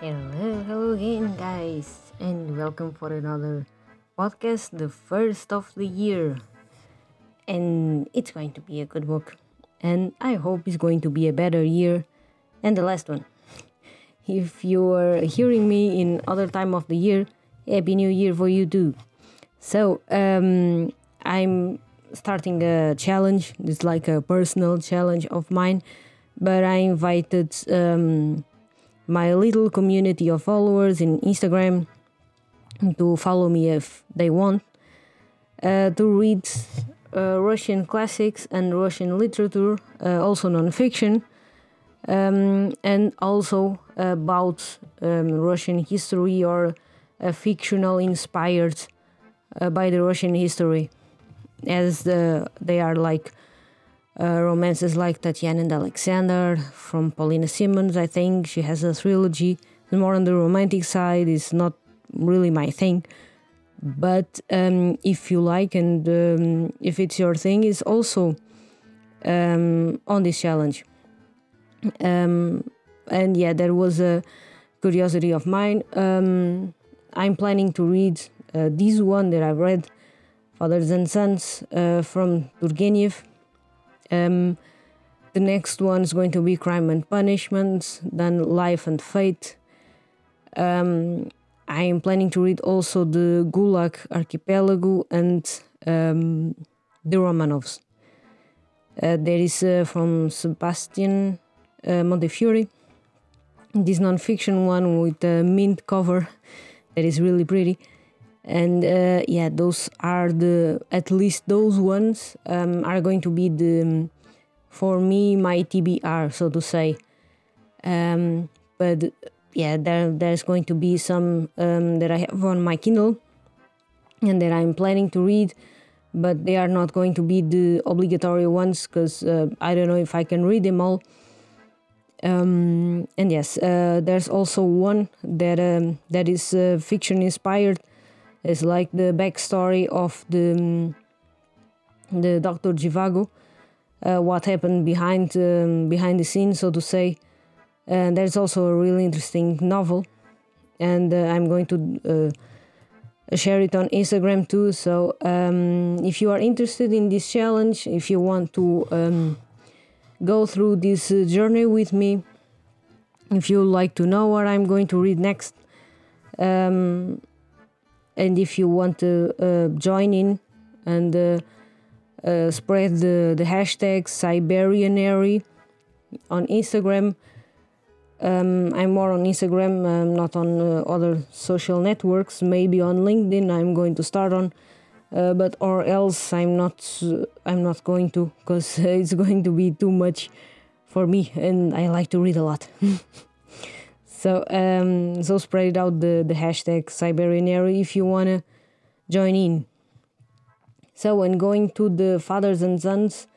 Hello, hello again, guys, and welcome for another podcast, the first of the year. And it's going to be a good book, and I hope it's going to be a better year than the last one. If you are hearing me in other time of the year, happy new year for you too. So, um, I'm starting a challenge. It's like a personal challenge of mine, but I invited um, my little community of followers in Instagram to follow me if they want uh, to read uh, Russian classics and Russian literature, uh, also non-fiction, um, and also about um, Russian history or uh, fictional inspired uh, by the Russian history, as the, they are like uh, romances like Tatiana and Alexander from Paulina Simons. I think she has a trilogy. More on the romantic side. It's not really my thing, but um, if you like and um, if it's your thing, it's also um, on this challenge. Um, and yeah, there was a curiosity of mine. Um, I'm planning to read uh, this one that I've read, Fathers and Sons, uh, from Turgenev um, the next one is going to be Crime and Punishment, then Life and Fate. Um, I am planning to read also the Gulag Archipelago and um, the Romanovs. Uh, there is uh, from Sebastian uh, Montefiore, this non-fiction one with a mint cover that is really pretty. And uh, yeah those are the at least those ones um, are going to be the um, for me my tbr so to say. Um, but yeah there there's going to be some um, that i have on my kindle and that i'm planning to read but they are not going to be the obligatory ones because uh, i don't know if i can read them all um, and yes uh, there's also one that um, that is uh, fiction inspired it's like the backstory of the um, the Doctor Zhivago, uh, what happened behind um, behind the scenes, so to say. And there's also a really interesting novel, and uh, I'm going to uh, share it on Instagram too. So um, if you are interested in this challenge, if you want to um, go through this uh, journey with me, if you like to know what I'm going to read next. Um, and if you want to uh, join in and uh, uh, spread the, the hashtag Siberianary on Instagram. Um, I'm more on Instagram, I'm not on uh, other social networks. Maybe on LinkedIn, I'm going to start on, uh, but or else I'm not. I'm not going to, because it's going to be too much for me, and I like to read a lot. So um, so spread out the, the hashtag Siberianary if you wanna join in. So when going to the fathers and sons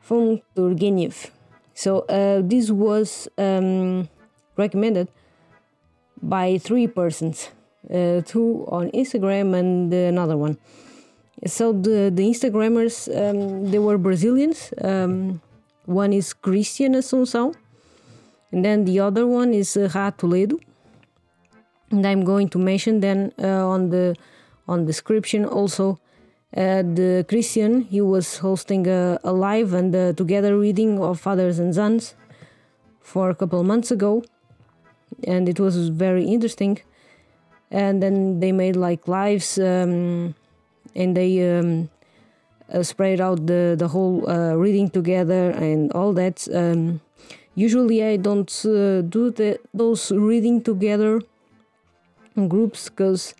from Turgenev. So uh, this was um, recommended by three persons, uh, two on Instagram and another one. So the the Instagrammers um, they were Brazilians. Um, one is Christian Assunção and then the other one is uh, Ra Toledo and I'm going to mention then uh, on the on description also uh, the Christian he was hosting a, a live and uh, together reading of fathers and sons for a couple months ago and it was very interesting and then they made like lives um, and they um, uh, spread out the the whole uh, reading together and all that. Um, usually I don't uh, do the, those reading together groups because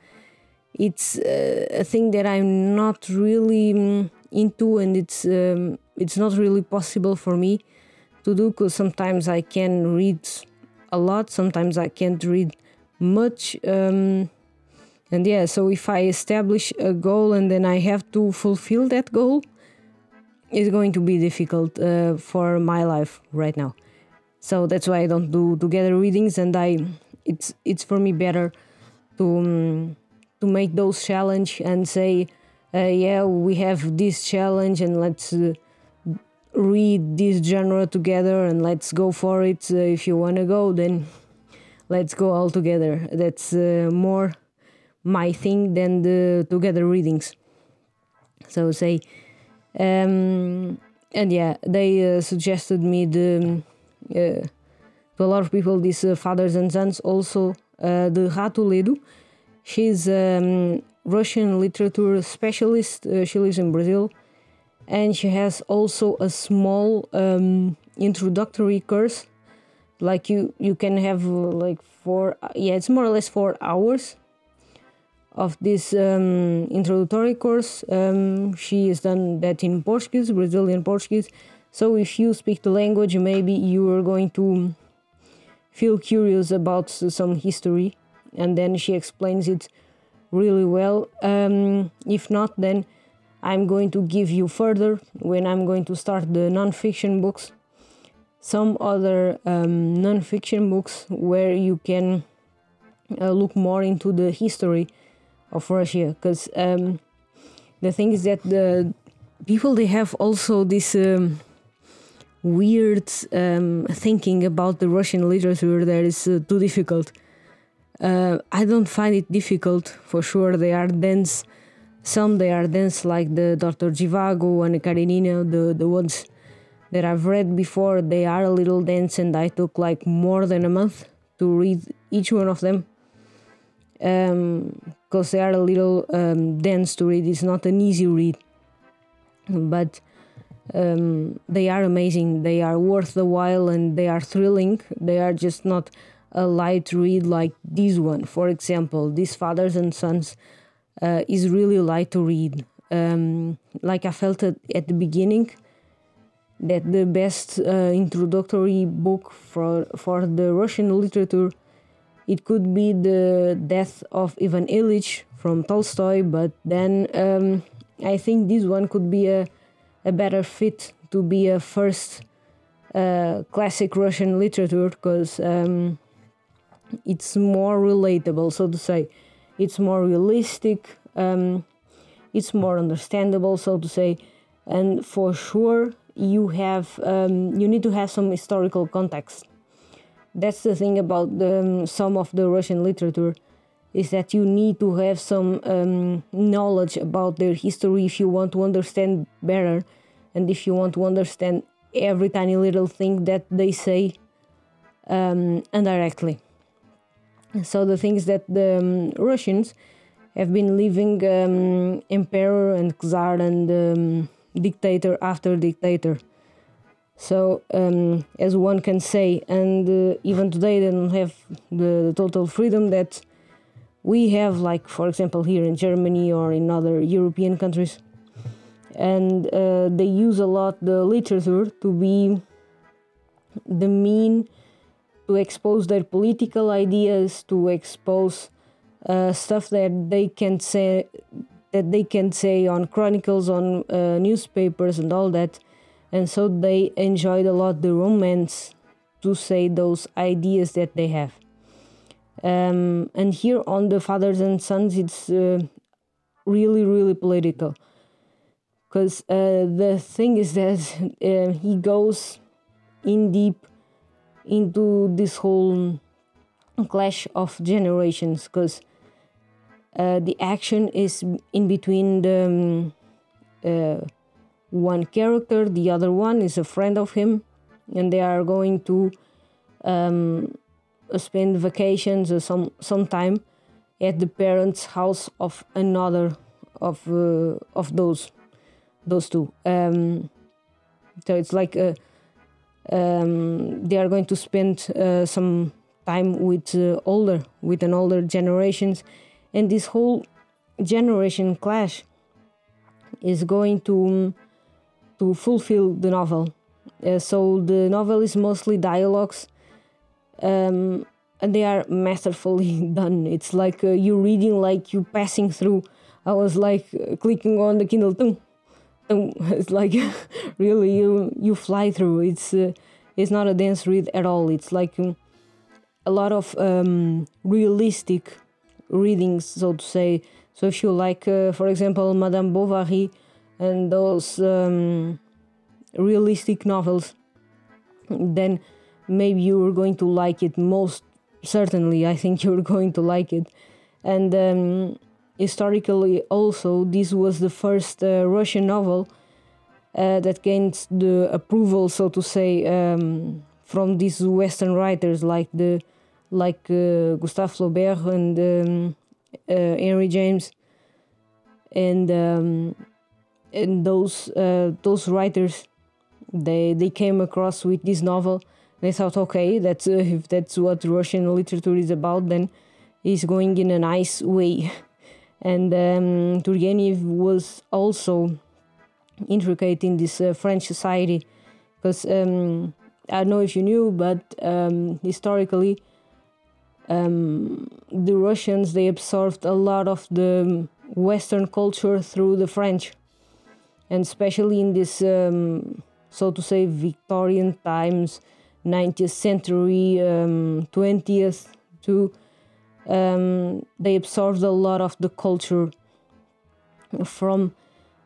it's uh, a thing that I'm not really um, into and it's um, it's not really possible for me to do because sometimes I can read a lot sometimes I can't read much um, and yeah so if I establish a goal and then I have to fulfill that goal it's going to be difficult uh, for my life right now so that's why I don't do together readings and I it's it's for me better to um, to make those challenge and say, uh, yeah, we have this challenge and let's uh, read this genre together and let's go for it. Uh, if you want to go, then let's go all together. That's uh, more my thing than the together readings. So say, um, and yeah, they uh, suggested me the uh, to a lot of people these uh, fathers and sons also the Ra Toledo. She's a um, Russian literature specialist. she lives in Brazil and she has also a small um, introductory course like you you can have like four yeah it's more or less four hours of this um, introductory course. Um, she has done that in portuguese brazilian portuguese. So if you speak the language maybe you are going to feel curious about some history and then she explains it really well. Um, if not then I'm going to give you further when I'm going to start the non-fiction books some other um, non-fiction books where you can uh, look more into the history of Russia because um, the thing is that the people they have also this um, weird um, thinking about the Russian literature that is uh, too difficult. Uh, I don't find it difficult for sure. They are dense some they are dense like the Dr. Zhivago and Karenina, the, the ones that I've read before, they are a little dense and I took like more than a month to read each one of them because um, they are a little um, dense to read. It's not an easy read, but um, they are amazing. They are worth the while and they are thrilling. They are just not a light read like this one. For example, these fathers and sons uh, is really light to read. Um, like I felt at, at, the beginning, that the best uh, introductory book for for the Russian literature, it could be the Death of Ivan Ilyich from Tolstoy. But then um, I think this one could be a a better fit to be a first uh, classic Russian literature because um, it's more relatable, so to say it's more realistic, um, it's more understandable, so to say, and for sure you have um, you need to have some historical context. That's the thing about the, um, some of the Russian literature is that you need to have some um, knowledge about their history if you want to understand better and if you want to understand every tiny little thing that they say um, indirectly. So the things that the um, Russians have been living um, emperor and czar and um, dictator after dictator. So um, as one can say, and uh, even today they don't have the, the, total freedom that we have, like for example here in Germany or in other European countries. And uh, they use a lot the literature to be the mean to expose their political ideas, to expose uh, stuff that they can say that they can say on chronicles, on uh, newspapers, and all that. And so they enjoyed a lot the romance to say those ideas that they have. Um, and here on the fathers and sons, it's uh, really, really political. Because uh, the thing is that uh, he goes in deep into this whole clash of generations because uh, the action is in between the um, uh, one character the other one is a friend of him and they are going to um, spend vacations or some some time at the parents house of another of uh, of those those two. Um, so it's like a um, they are going to spend uh, some time with uh, older with an older generations and this whole generation clash is going to to fulfill the novel. Uh, so the novel is mostly dialogues um, and they are masterfully done. It's like uh, you reading like you passing through. I was like uh, clicking on the kindle it's like really you you fly through. It's uh, it's not a dense read at all. It's like um, a lot of um, realistic readings, so to say. So if you like, uh, for example, Madame Bovary and those um, realistic novels, then maybe you're going to like it. Most certainly, I think you're going to like it. And um, historically, also, this was the first uh, Russian novel uh, that gained the approval, so to say, um, from these Western writers like the like uh, Gustave Flaubert and um, uh, Henry James, and um, and those uh, those writers, they they came across with this novel. They thought, okay, that's if that's what Russian literature is about, then it's going in a nice way. And um, Turgenev was also intricate in this uh, French society because um, I don't know if you knew, but um, historically, um, the Russians they absorbed a lot of the Western culture through the French, and especially in this, um, so to say, Victorian times, 19th century, 20th um, too. Um, they absorbed a lot of the culture from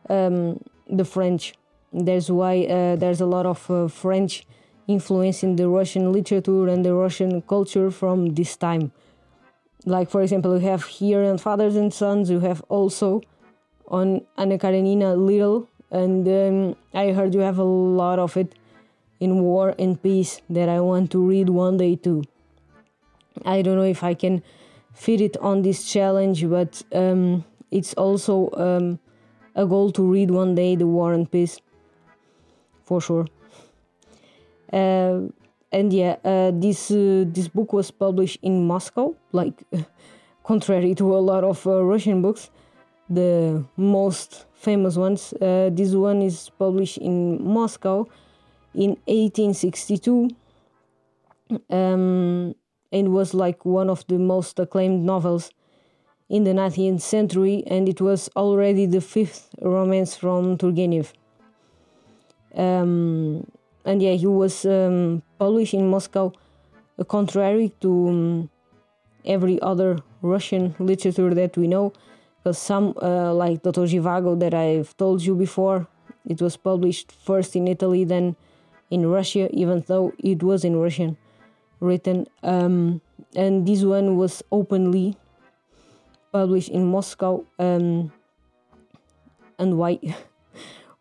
um, the French. There's why uh, there's a lot of uh, French influence in the Russian literature and the Russian culture from this time. Like for example, you have here on Fathers and Sons. You have also on Anna Karenina Little, and um, I heard you have a lot of it in War and Peace that I want to read one day too. I don't know if I can fit it on this challenge, but um, it's also um, a goal to read one day the War and Peace, for sure. And yeah, uh, this uh, this book was published in Moscow, like contrary to a lot of uh, Russian books, the most famous ones. This one is published in Moscow in 1862. Um, and was like one of the most acclaimed novels in the 19th century, and it was already the fifth romance from Turgenev. Um, and yeah, he was um, published in Moscow, contrary to um, every other Russian literature that we know, because some, uh, like Dr. Zhivago, that I've told you before, it was published first in Italy, then in Russia, even though it was in Russian written. Um, and this one was openly published in Moscow. Um, and why?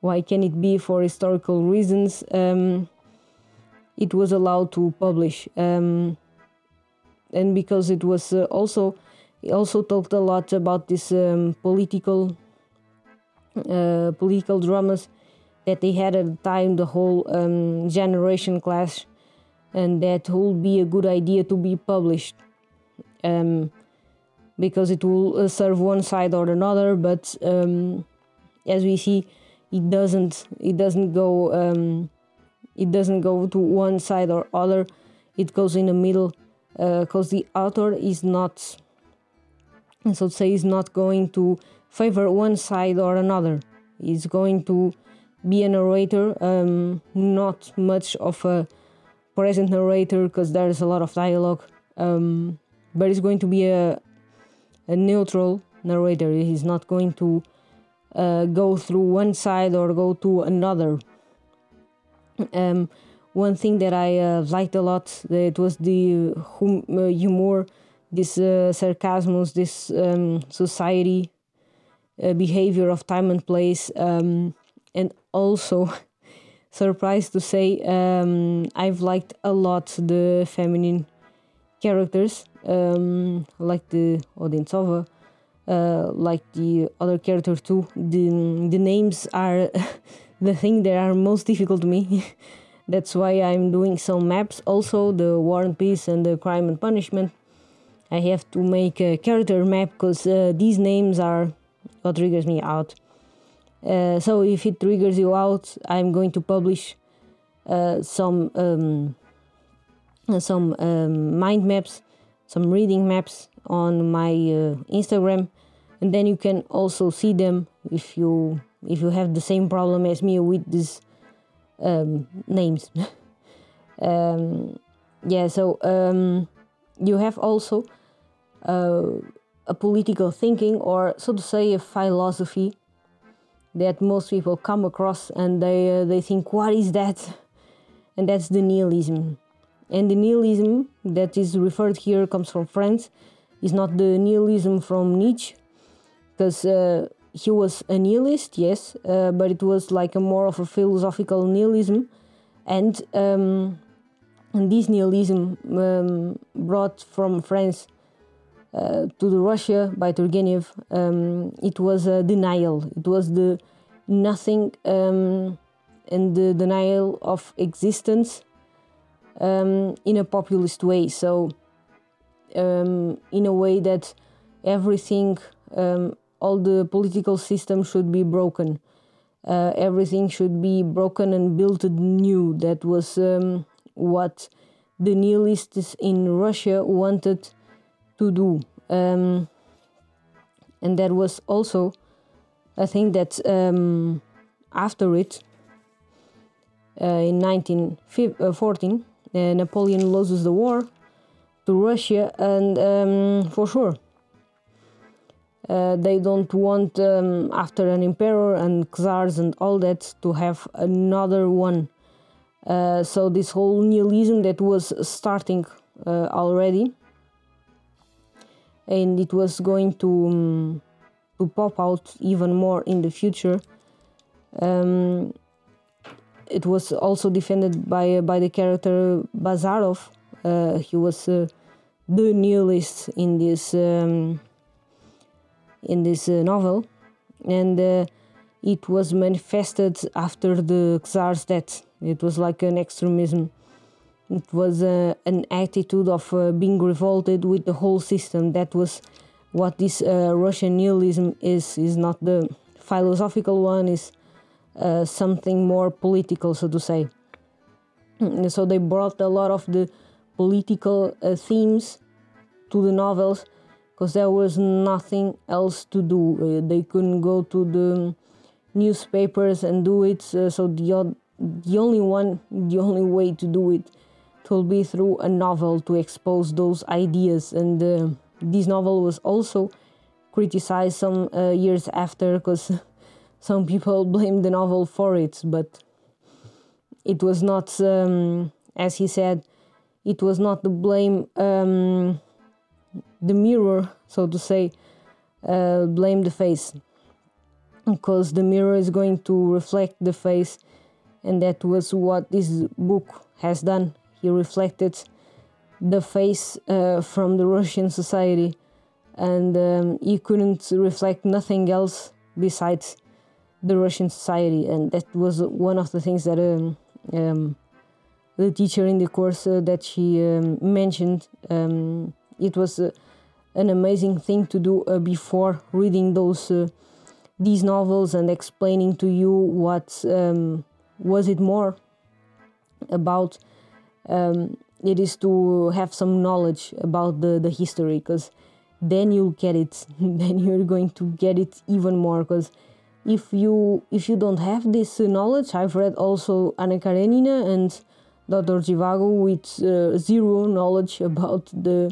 why can it be for historical reasons? Um, it was allowed to publish, um, and because it was uh, also he also talked a lot about this um, political uh, political dramas that they had at the time, the whole um, generation clash, and that would be a good idea to be published. Um, because it will uh, serve one side or another but um, as we see it doesn't it doesn't go um, it doesn't go to one side or other it goes in the middle because uh, the author is not so to say is not going to favor one side or another he's going to be a narrator um, not much of a present narrator because there's a lot of dialogue um, but it's going to be a, a neutral narrator. He's not going to uh, go through one side or go to another. Um, one thing that I uh, liked a lot it was the hum- uh, humor, this uh, sarcasm, this um, society uh, behavior of time and place, um, and also. surprised to say um, I've liked a lot the feminine characters um, like the Odintsova, uh, like the other character too. The, the names are the thing that are most difficult to me. That's why I'm doing some maps. Also, the War and Peace and the Crime and Punishment. I have to make a character map because uh, these names are what triggers me out. Uh, so if it triggers you out, I'm going to publish uh, some um, some um, mind maps some reading maps on my uh, Instagram. And then you can also see them if you if you have the same problem as me with these um, names. Um, yeah so um, you have also uh, a political thinking or so to say a philosophy that most people come across and they uh, they think what is that? And that's the nihilism. And the nihilism that is referred here comes from France is not the nihilism from Nietzsche because uh, he was a nihilist yes uh, but it was like a more of a philosophical nihilism and um, and this nihilism um, brought from France uh, to the Russia by Turgenev, um, it was a denial. It was the nothing um, and the denial of existence um, in a populist way. So, um, in a way that everything, um, all the political system should be broken. Uh, everything should be broken and built new. That was um, what the nihilists in Russia wanted to do. Um, and that was also, I think that um, after it, uh, in 1914, uh, Napoleon loses the war to Russia, and um, for sure, uh, they don't want, um, after an emperor and czars and all that, to have another one. Uh, so this whole nihilism that was starting uh, already, and it was going to um, to pop out even more in the future. Um, it was also defended by by the character Bazarov. Uh, he was uh, the nihilist in this um, in this uh, novel, and it was manifested after the Tsar's death. It was like an extremism. It was uh, an attitude of uh, being revolted with the whole system. That was what this uh, Russian nihilism is. Is not the philosophical one. Is something more political, so to say. So they brought a lot of the political uh, themes to the novels because there was nothing else to do. Uh, they couldn't go to the newspapers and do it. so the the only one, the only way to do it, will be through a novel to expose those ideas. And uh, this novel was also criticized some uh, years after because some people blamed the novel for it, but it was not, um, as he said, it was not the blame, um, the mirror, so to say, uh, blame the face, because the mirror is going to reflect the face and that was what this book has done. He reflected the face uh, from the Russian society, and um, he couldn't reflect nothing else besides the Russian society, and that was one of the things that um, um, the teacher in the course uh, that she um, mentioned. Um, it was uh, an amazing thing to do uh, before reading those these novels and explaining to you what um, was it more about um, it is to have some knowledge about the, the history because then you'll get it then you're going to get it even more because if you if you don't have this knowledge i've read also anna karenina and dr zhivago with uh, zero knowledge about the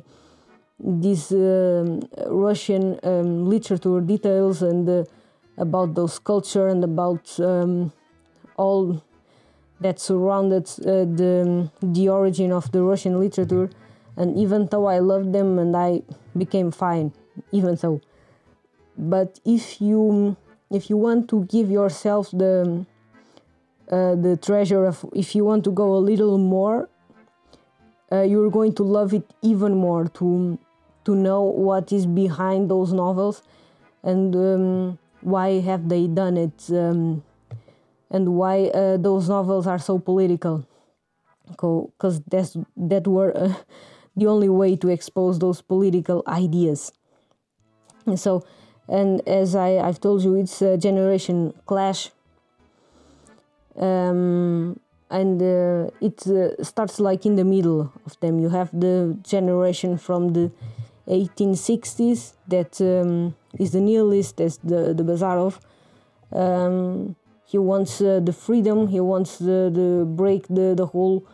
this um, russian um, literature details and uh, about those culture and about um, all that surrounded uh, the, the origin of the Russian literature. And even though I loved them and I became fine, even though. But if you if you want to give yourself the uh, the treasure of if you want to go a little more, uh, you're going to love it even more to to know what is behind those novels and um, why have they done it. Um, and why uh, those novels are so political because that's that were uh, the only way to expose those political ideas and so and as I, I've told you it's a generation clash um, and uh, it uh, starts like in the middle of them. You have the generation from the 1860s that um, is the nihilist as the, the Bazarov um, he wants uh, the freedom. He wants the, the break the, the whole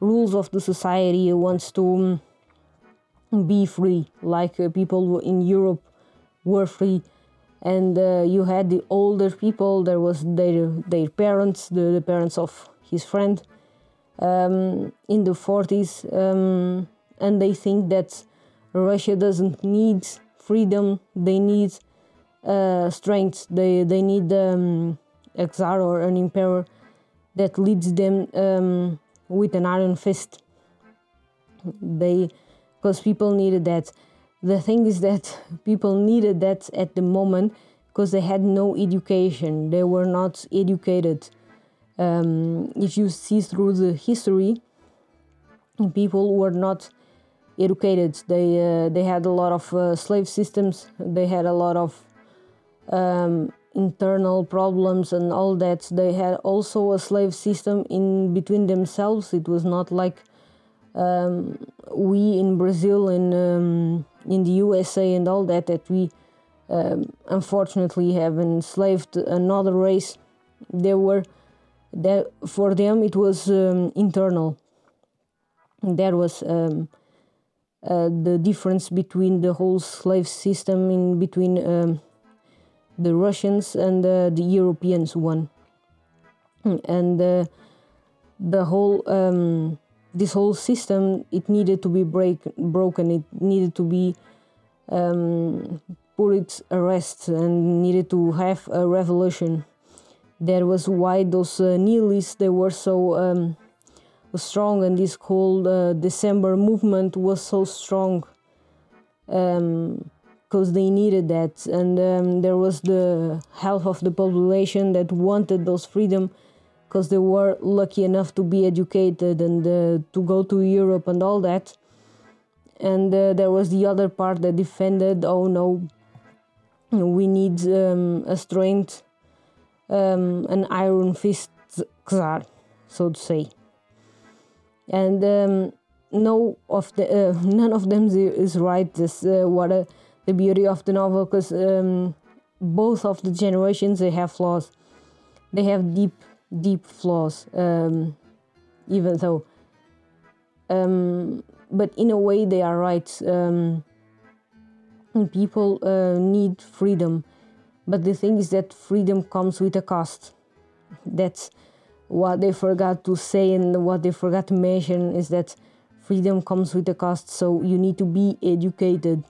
rules of the society. He wants to um, be free, like uh, people in Europe were free. And uh, you had the older people. There was their their parents, the, the parents of his friend, um, in the 40s, um, and they think that Russia doesn't need freedom. They need uh, strength. They they need um, a czar or an emperor that leads them um, with an iron fist. They, because people needed that. The thing is that people needed that at the moment because they had no education. They were not educated. Um, if you see through the history, people were not educated. They uh, they had a lot of uh, slave systems. They had a lot of um, internal problems and all that. They had also a slave system in between themselves. It was not like um, we in Brazil and um, in the USA and all that that we um, unfortunately have enslaved another race. They were that for them it was um, internal. There was um, uh, the difference between the whole slave system in between um, the Russians and uh, the Europeans one, and uh, the whole um, this whole system it needed to be break broken. It needed to be um, put its arrest and needed to have a revolution. That was why those uh, nihilists they were so um, strong, and this whole uh, December movement was so strong. Um, because they needed that and um, there was the half of the population that wanted those freedom because they were lucky enough to be educated and uh, to go to Europe and all that. And uh, there was the other part that defended oh no we need um, a strength um, an iron fist czar so to say. And um, no of the uh, none of them is right this uh, what a the beauty of the novel because um, both of the generations they have flaws. They have deep deep flaws um, even though um, but in a way they are right. Um, people uh, need freedom but the thing is that freedom comes with a cost. That's what they forgot to say and what they forgot to mention is that freedom comes with a cost so you need to be educated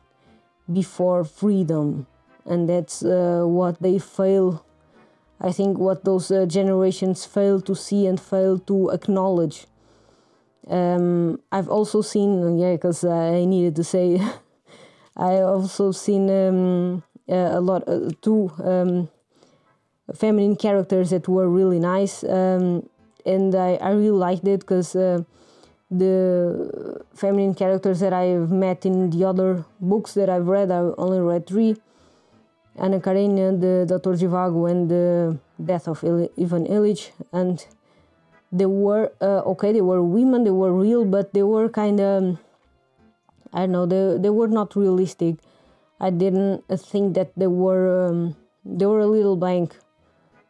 before freedom. And that's uh, what they fail i think what those uh, generations fail to see and fail to acknowledge um, i've also seen yeah because i needed to say i also seen um, a lot uh, two um, feminine characters that were really nice um, and I, I really liked it because uh, the feminine characters that I've met in the other books that I've read. I've only read three Anna Karenina, the Dr. Zhivago, and the Death of Il- Ivan Ilyich. And they were uh, okay, they were women, they were real, but they were kind of, I don't know, they, they were not realistic. I didn't think that they were, um, they were a little blank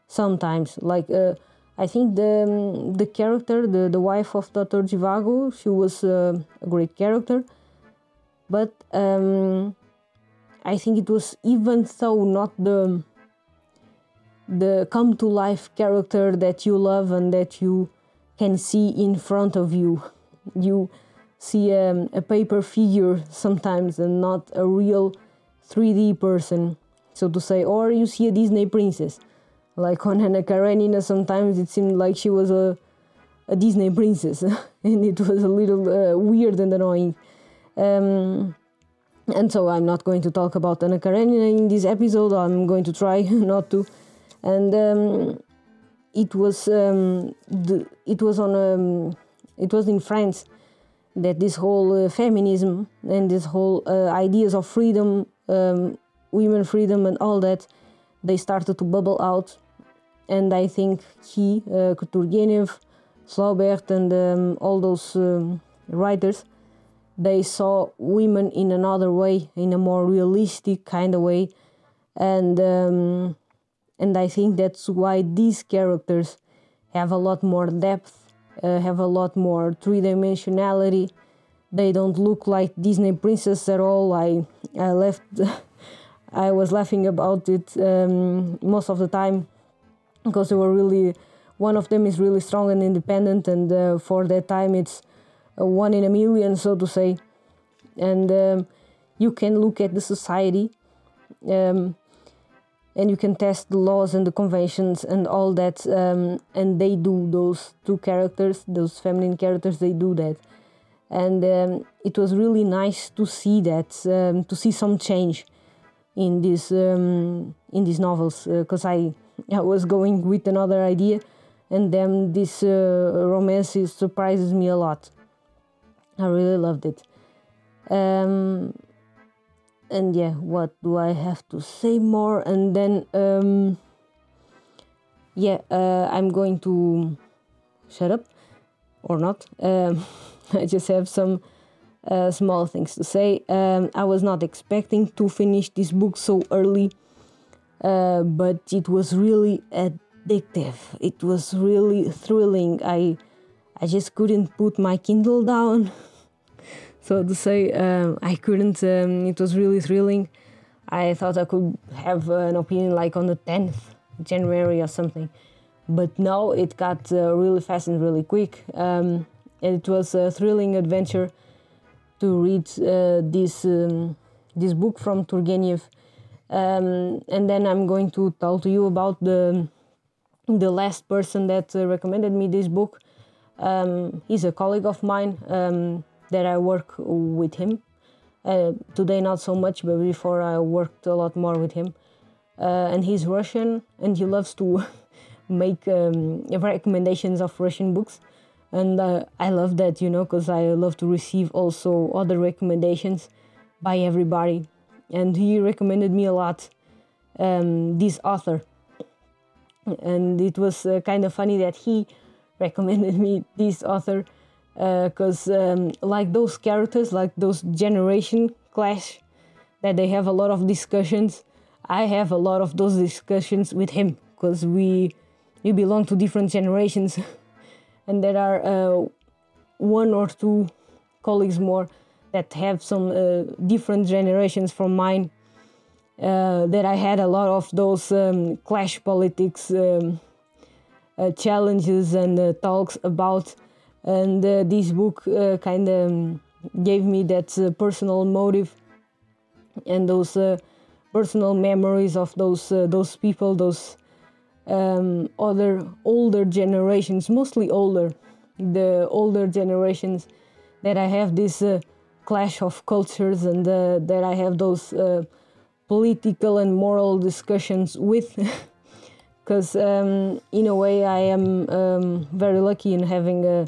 sometimes. Like, uh, I think the um, the character, the, the wife of Dr. Zhivago, she was uh, a great character, but um, I think it was even though not the the come to life character that you love and that you can see in front of you. You see um, a paper figure sometimes and not a real 3D person, so to say, or you see a Disney princess like on Anna Karenina, sometimes it seemed like she was a, a Disney princess, and it was a little uh, weird and annoying. Um, and so I'm not going to talk about Anna Karenina in this episode. I'm going to try not to. And um, it was um, the, it was on um, it was in France that this whole uh, feminism and this whole uh, ideas of freedom, um, women freedom, and all that they started to bubble out and I think he, uh, Turgenev, Flaubert, and um, all those um, writers, they saw women in another way, in a more realistic kind of way, and um, and I think that's why these characters have a lot more depth, uh, have a lot more three dimensionality. they don't look like Disney princess at all. I I left. I was laughing about it um, most of the time because they were really. One of them is really strong and independent, and uh, for that time, it's one in a million, so to say. And um, you can look at the society, um, and you can test the laws and the conventions and all that. Um, and they do those two characters, those feminine characters, they do that and um, it was really nice to see that um, to see some change in these um, in these novels because uh, I, I was going with another idea and then this uh, romance surprises me a lot I really loved it um, and yeah what do I have to say more and then um, yeah uh, I'm going to shut up or not um, I just have some uh, small things to say. Um, I was not expecting to finish this book so early, uh, but it was really addictive. It was really thrilling. I I just couldn't put my Kindle down, so to say. Um, I couldn't. Um, it was really thrilling. I thought I could have an opinion like on the 10th January or something, but now it got uh, really fast and really quick. Um, it was a thrilling adventure to read uh, this um, this book from Turgenev. Um, and then I'm going to tell to you about the the last person that uh, recommended me this book. Um, he's a colleague of mine um, that I work with him. Uh, today, not so much, but before I worked a lot more with him. Uh, and he's Russian, and he loves to make um, recommendations of Russian books and uh, I love that, you know, because I love to receive also other recommendations by everybody. And he recommended me a lot um, this author, and it was uh, kind of funny that he recommended me this author because, uh, um, like those characters, like those generation clash, that they have a lot of discussions. I have a lot of those discussions with him because we we belong to different generations. and there are uh, one or two colleagues more that have some uh, different generations from mine. Uh, that I had a lot of those um, clash politics um, challenges and uh, talks about, and uh, this book kind of um, gave me that personal motive and those personal memories of those those people, those um, other older generations, mostly older, the older generations, that I have this uh, clash of cultures and uh, that I have those uh, political and moral discussions with. Because um, in a way, I am um, very lucky in having a,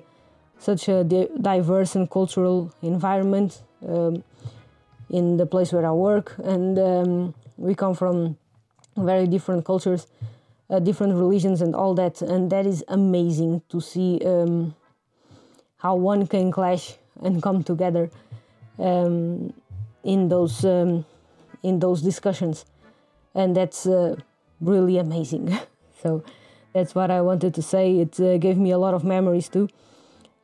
such a diverse and cultural environment um, in the place where I work, and um, we come from very different cultures uh, different religions and all that, and that is amazing to see um, how one can clash and come together um, in those in those discussions, and that's uh, really amazing. so that's what I wanted to say. It uh, gave me a lot of memories too,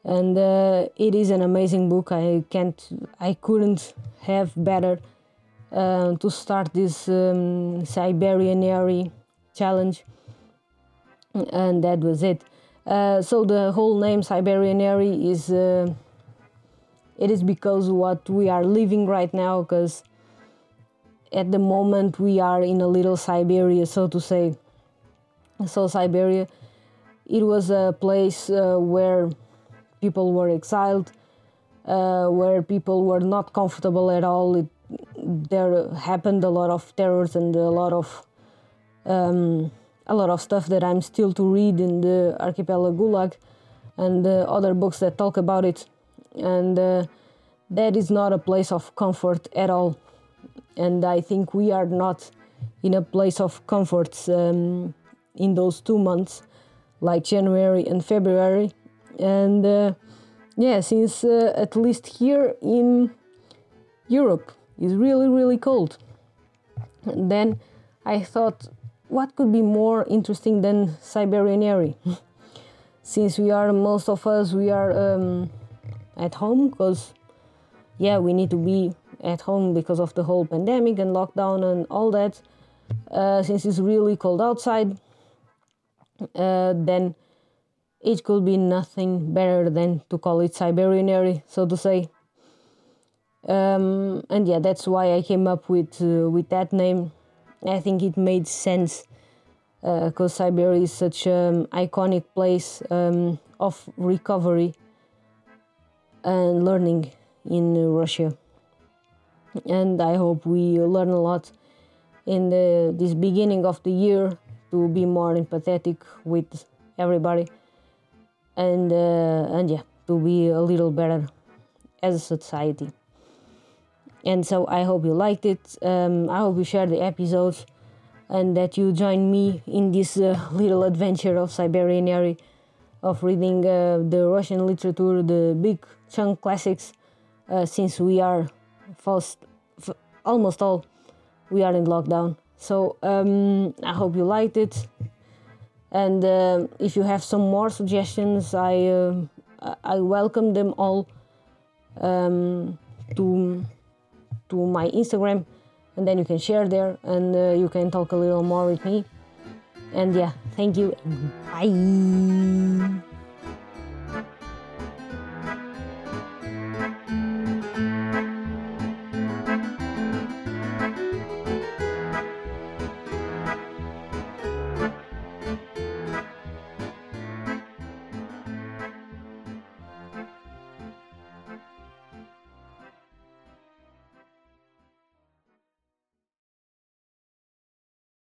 and uh, it is an amazing book. I can't, I couldn't have better uh, to start this um, challenge and that was it uh, so the whole name Siberian is uh, it is because what we are living right now because at the moment we are in a little Siberia so to say so Siberia it was a place uh, where people were exiled uh, where people were not comfortable at all it, there happened a lot of terrors and a lot of um, a lot of stuff that I'm still to read in the Archipelago Gulag and uh, other books that talk about it. And uh, that is not a place of comfort at all. And I think we are not in a place of comfort um, in those two months, like January and February. And uh, yeah, since uh, at least here in Europe is really, really cold. And then I thought what could be more interesting than Siberianary? Since we are, most of us, we are um, at home because yeah, we need to be at home because of the whole pandemic and lockdown and all that. Uh, since it's really cold outside, uh, then it could be nothing better than to call it Siberianary, so to say. Um, and yeah, that's why I came up with uh, with that name. I think it made sense because uh, Siberia is such an iconic place um, of recovery and learning in Russia. And I hope we learn a lot in the, this beginning of the year to be more empathetic with everybody. And uh, and yeah to be a little better as a society. And so i hope you liked it. Um, i hope you share the episodes and that you join me in this uh, little adventure of Siberianary, of reading uh, the Russian literature, the big chunk classics, uh, since we are first, almost all we are in lockdown. So um, I hope you liked it, and uh, if you have some more suggestions, I uh, I welcome them all um, to to my Instagram. And then you can share there and uh, you can talk a little more with me. And yeah thank you. Bye